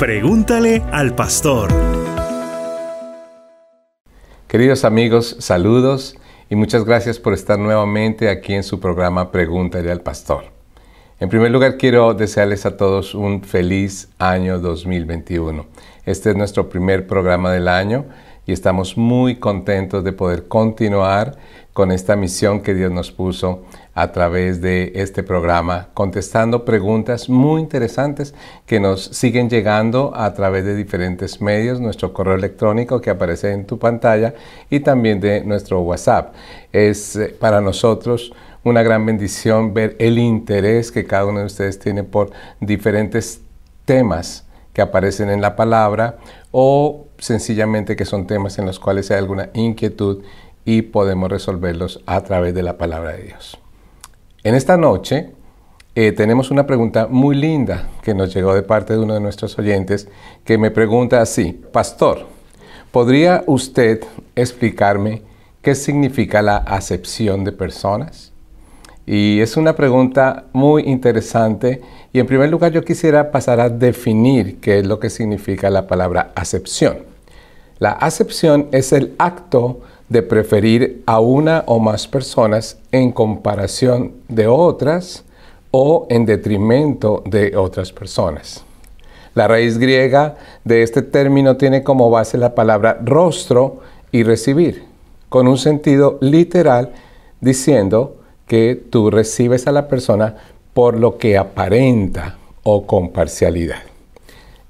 Pregúntale al pastor. Queridos amigos, saludos y muchas gracias por estar nuevamente aquí en su programa Pregúntale al pastor. En primer lugar, quiero desearles a todos un feliz año 2021. Este es nuestro primer programa del año y estamos muy contentos de poder continuar con esta misión que Dios nos puso a través de este programa, contestando preguntas muy interesantes que nos siguen llegando a través de diferentes medios, nuestro correo electrónico que aparece en tu pantalla y también de nuestro WhatsApp. Es eh, para nosotros una gran bendición ver el interés que cada uno de ustedes tiene por diferentes temas que aparecen en la palabra o sencillamente que son temas en los cuales hay alguna inquietud y podemos resolverlos a través de la palabra de Dios. En esta noche eh, tenemos una pregunta muy linda que nos llegó de parte de uno de nuestros oyentes que me pregunta así, Pastor, ¿podría usted explicarme qué significa la acepción de personas? Y es una pregunta muy interesante y en primer lugar yo quisiera pasar a definir qué es lo que significa la palabra acepción. La acepción es el acto de preferir a una o más personas en comparación de otras o en detrimento de otras personas. La raíz griega de este término tiene como base la palabra rostro y recibir, con un sentido literal diciendo que tú recibes a la persona por lo que aparenta o con parcialidad.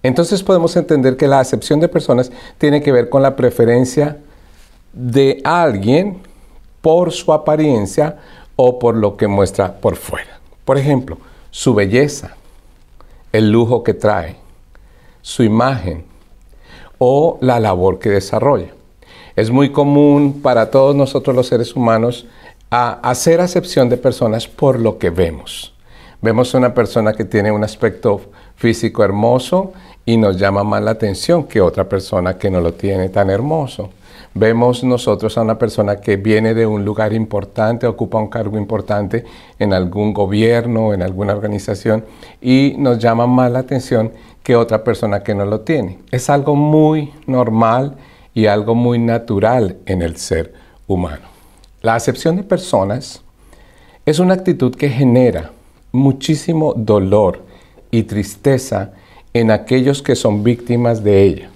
Entonces podemos entender que la acepción de personas tiene que ver con la preferencia de alguien por su apariencia o por lo que muestra por fuera. Por ejemplo, su belleza, el lujo que trae, su imagen o la labor que desarrolla. Es muy común para todos nosotros los seres humanos hacer acepción de personas por lo que vemos. Vemos una persona que tiene un aspecto físico hermoso y nos llama más la atención que otra persona que no lo tiene tan hermoso. Vemos nosotros a una persona que viene de un lugar importante, ocupa un cargo importante en algún gobierno, en alguna organización, y nos llama más la atención que otra persona que no lo tiene. Es algo muy normal y algo muy natural en el ser humano. La acepción de personas es una actitud que genera muchísimo dolor y tristeza en aquellos que son víctimas de ella.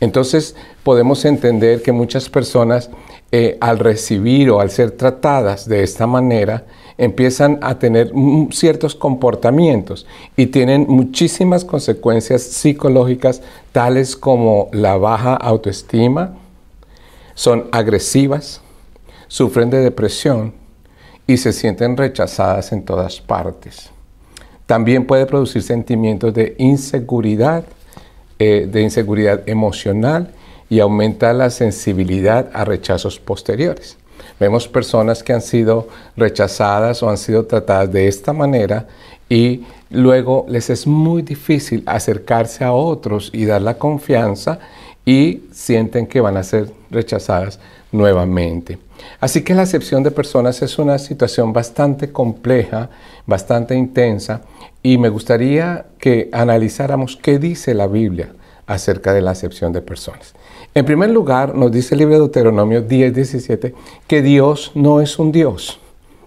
Entonces podemos entender que muchas personas eh, al recibir o al ser tratadas de esta manera empiezan a tener ciertos comportamientos y tienen muchísimas consecuencias psicológicas tales como la baja autoestima, son agresivas, sufren de depresión y se sienten rechazadas en todas partes. También puede producir sentimientos de inseguridad, eh, de inseguridad emocional y aumenta la sensibilidad a rechazos posteriores. Vemos personas que han sido rechazadas o han sido tratadas de esta manera y luego les es muy difícil acercarse a otros y dar la confianza y sienten que van a ser rechazadas nuevamente. Así que la acepción de personas es una situación bastante compleja, bastante intensa y me gustaría que analizáramos qué dice la Biblia acerca de la acepción de personas. En primer lugar, nos dice el libro de Deuteronomio 10, 17, que Dios no es un Dios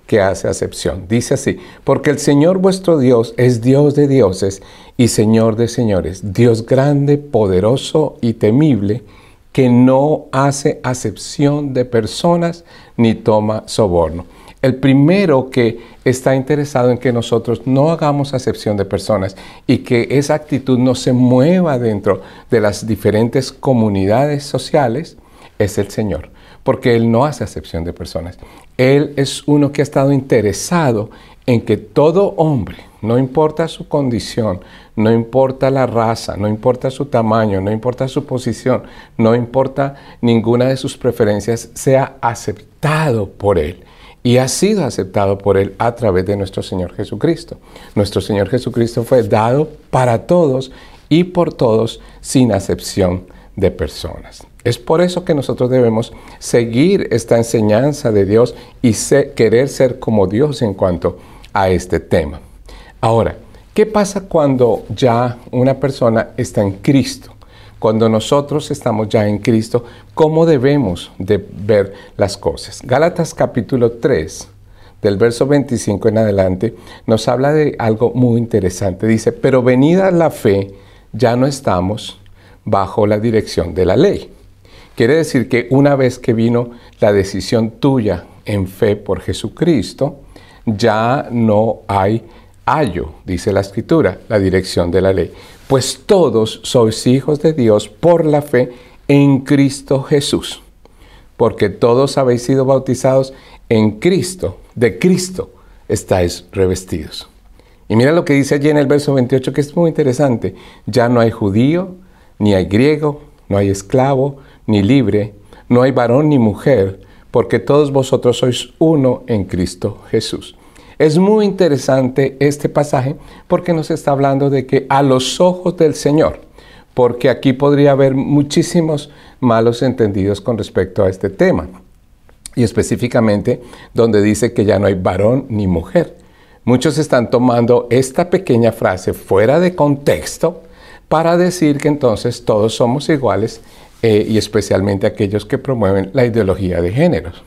que hace acepción. Dice así, porque el Señor vuestro Dios es Dios de dioses y Señor de señores, Dios grande, poderoso y temible, que no hace acepción de personas ni toma soborno. El primero que está interesado en que nosotros no hagamos acepción de personas y que esa actitud no se mueva dentro de las diferentes comunidades sociales es el Señor, porque Él no hace acepción de personas. Él es uno que ha estado interesado en que todo hombre, no importa su condición, no importa la raza, no importa su tamaño, no importa su posición, no importa ninguna de sus preferencias, sea aceptado por Él y ha sido aceptado por Él a través de nuestro Señor Jesucristo. Nuestro Señor Jesucristo fue dado para todos y por todos sin acepción de personas. Es por eso que nosotros debemos seguir esta enseñanza de Dios y querer ser como Dios en cuanto a este tema. Ahora, ¿Qué pasa cuando ya una persona está en Cristo? Cuando nosotros estamos ya en Cristo, ¿cómo debemos de ver las cosas? Gálatas capítulo 3, del verso 25 en adelante, nos habla de algo muy interesante. Dice, pero venida la fe, ya no estamos bajo la dirección de la ley. Quiere decir que una vez que vino la decisión tuya en fe por Jesucristo, ya no hay ayo, dice la escritura, la dirección de la ley. Pues todos sois hijos de Dios por la fe en Cristo Jesús. Porque todos habéis sido bautizados en Cristo, de Cristo estáis revestidos. Y mira lo que dice allí en el verso 28 que es muy interesante. Ya no hay judío, ni hay griego, no hay esclavo, ni libre, no hay varón ni mujer, porque todos vosotros sois uno en Cristo Jesús. Es muy interesante este pasaje porque nos está hablando de que a los ojos del Señor, porque aquí podría haber muchísimos malos entendidos con respecto a este tema, y específicamente donde dice que ya no hay varón ni mujer. Muchos están tomando esta pequeña frase fuera de contexto para decir que entonces todos somos iguales eh, y especialmente aquellos que promueven la ideología de géneros.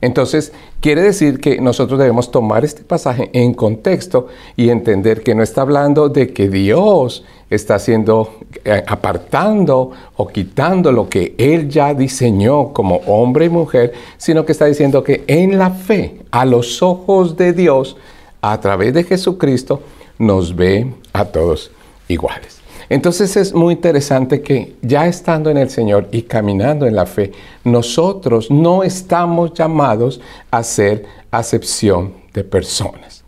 Entonces, quiere decir que nosotros debemos tomar este pasaje en contexto y entender que no está hablando de que Dios está haciendo, eh, apartando o quitando lo que Él ya diseñó como hombre y mujer, sino que está diciendo que en la fe, a los ojos de Dios, a través de Jesucristo, nos ve a todos iguales. Entonces es muy interesante que ya estando en el Señor y caminando en la fe, nosotros no estamos llamados a hacer acepción de personas.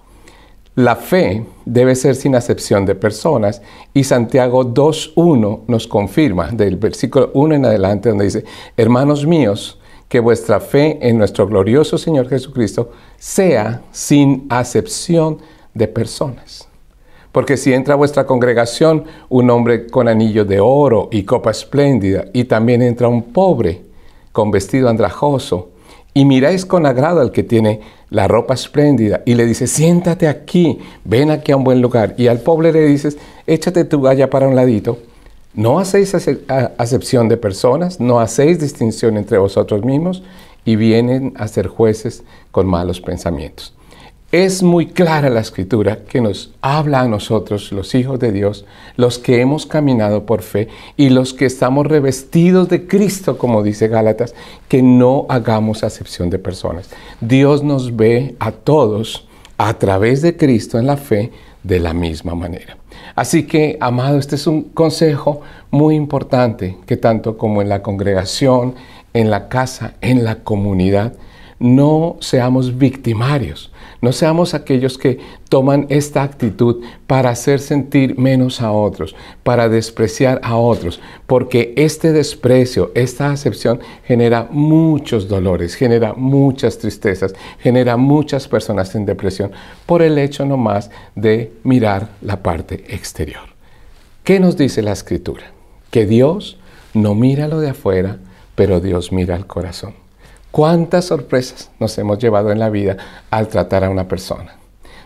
La fe debe ser sin acepción de personas y Santiago 2.1 nos confirma del versículo 1 en adelante donde dice, hermanos míos, que vuestra fe en nuestro glorioso Señor Jesucristo sea sin acepción de personas. Porque si entra a vuestra congregación un hombre con anillo de oro y copa espléndida, y también entra un pobre con vestido andrajoso, y miráis con agrado al que tiene la ropa espléndida, y le dice, siéntate aquí, ven aquí a un buen lugar, y al pobre le dices, échate tu galla para un ladito, no hacéis acepción de personas, no hacéis distinción entre vosotros mismos, y vienen a ser jueces con malos pensamientos. Es muy clara la escritura que nos habla a nosotros, los hijos de Dios, los que hemos caminado por fe y los que estamos revestidos de Cristo, como dice Gálatas, que no hagamos acepción de personas. Dios nos ve a todos a través de Cristo en la fe de la misma manera. Así que, amado, este es un consejo muy importante que tanto como en la congregación, en la casa, en la comunidad, no seamos victimarios no seamos aquellos que toman esta actitud para hacer sentir menos a otros, para despreciar a otros, porque este desprecio, esta acepción genera muchos dolores, genera muchas tristezas, genera muchas personas en depresión por el hecho nomás de mirar la parte exterior. ¿Qué nos dice la escritura? Que Dios no mira lo de afuera, pero Dios mira el corazón. ¿Cuántas sorpresas nos hemos llevado en la vida al tratar a una persona?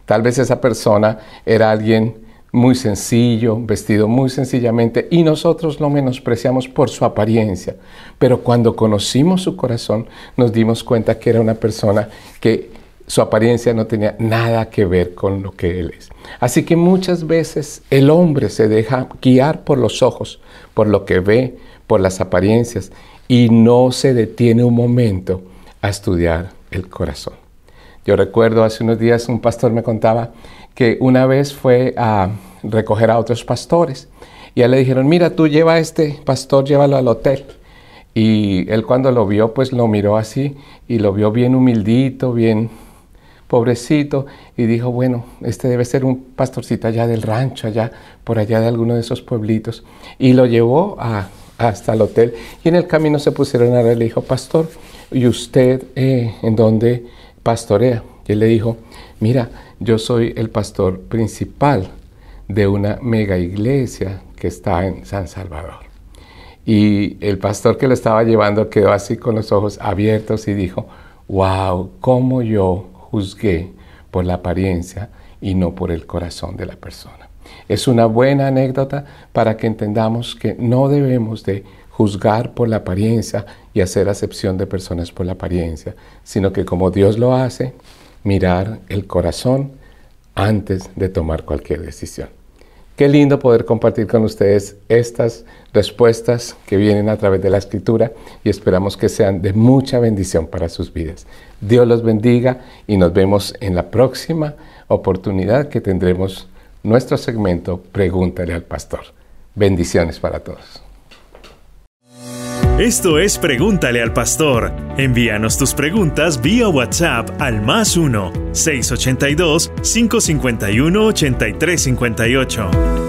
Tal vez esa persona era alguien muy sencillo, vestido muy sencillamente, y nosotros lo menospreciamos por su apariencia. Pero cuando conocimos su corazón, nos dimos cuenta que era una persona que su apariencia no tenía nada que ver con lo que él es. Así que muchas veces el hombre se deja guiar por los ojos, por lo que ve, por las apariencias, y no se detiene un momento a estudiar el corazón. Yo recuerdo hace unos días un pastor me contaba que una vez fue a recoger a otros pastores y a le dijeron, mira, tú lleva a este pastor, llévalo al hotel. Y él cuando lo vio, pues lo miró así y lo vio bien humildito, bien pobrecito, y dijo, bueno, este debe ser un pastorcito allá del rancho, allá por allá de alguno de esos pueblitos. Y lo llevó a hasta el hotel y en el camino se pusieron a ver, le dijo, pastor, ¿y usted eh, en dónde pastorea? Y él le dijo, mira, yo soy el pastor principal de una mega iglesia que está en San Salvador. Y el pastor que lo estaba llevando quedó así con los ojos abiertos y dijo, wow, cómo yo juzgué por la apariencia y no por el corazón de la persona. Es una buena anécdota para que entendamos que no debemos de juzgar por la apariencia y hacer acepción de personas por la apariencia, sino que como Dios lo hace, mirar el corazón antes de tomar cualquier decisión. Qué lindo poder compartir con ustedes estas respuestas que vienen a través de la escritura y esperamos que sean de mucha bendición para sus vidas. Dios los bendiga y nos vemos en la próxima oportunidad que tendremos nuestro segmento Pregúntale al Pastor. Bendiciones para todos. Esto es Pregúntale al Pastor. Envíanos tus preguntas vía WhatsApp al más 1 682 551 8358.